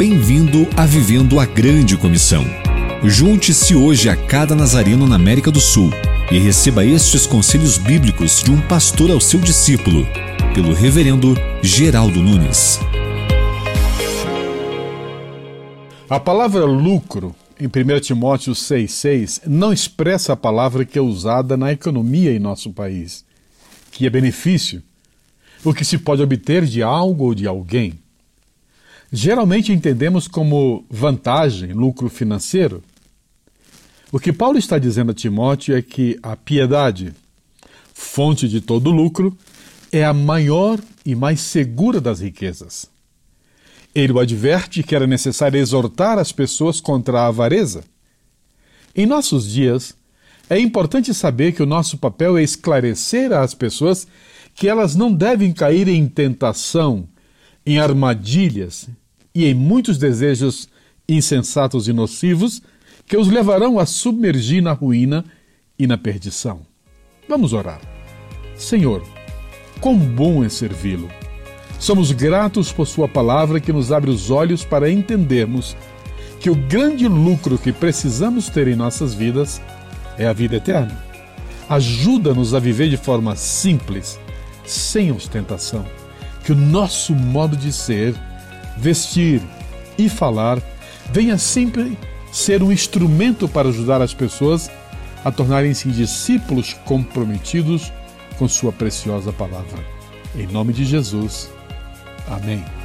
Bem-vindo a Vivendo a Grande Comissão. Junte-se hoje a cada nazareno na América do Sul e receba estes conselhos bíblicos de um pastor ao seu discípulo, pelo Reverendo Geraldo Nunes. A palavra lucro, em 1 Timóteo 6,6, não expressa a palavra que é usada na economia em nosso país, que é benefício, o que se pode obter de algo ou de alguém. Geralmente entendemos como vantagem, lucro financeiro. O que Paulo está dizendo a Timóteo é que a piedade, fonte de todo lucro, é a maior e mais segura das riquezas. Ele o adverte que era necessário exortar as pessoas contra a avareza. Em nossos dias, é importante saber que o nosso papel é esclarecer às pessoas que elas não devem cair em tentação, em armadilhas e em muitos desejos insensatos e nocivos que os levarão a submergir na ruína e na perdição. Vamos orar. Senhor, quão bom é servi-lo. Somos gratos por Sua palavra que nos abre os olhos para entendermos que o grande lucro que precisamos ter em nossas vidas é a vida eterna. Ajuda-nos a viver de forma simples, sem ostentação. Que o nosso modo de ser, vestir e falar venha sempre ser um instrumento para ajudar as pessoas a tornarem-se discípulos comprometidos com Sua preciosa palavra. Em nome de Jesus. Amém.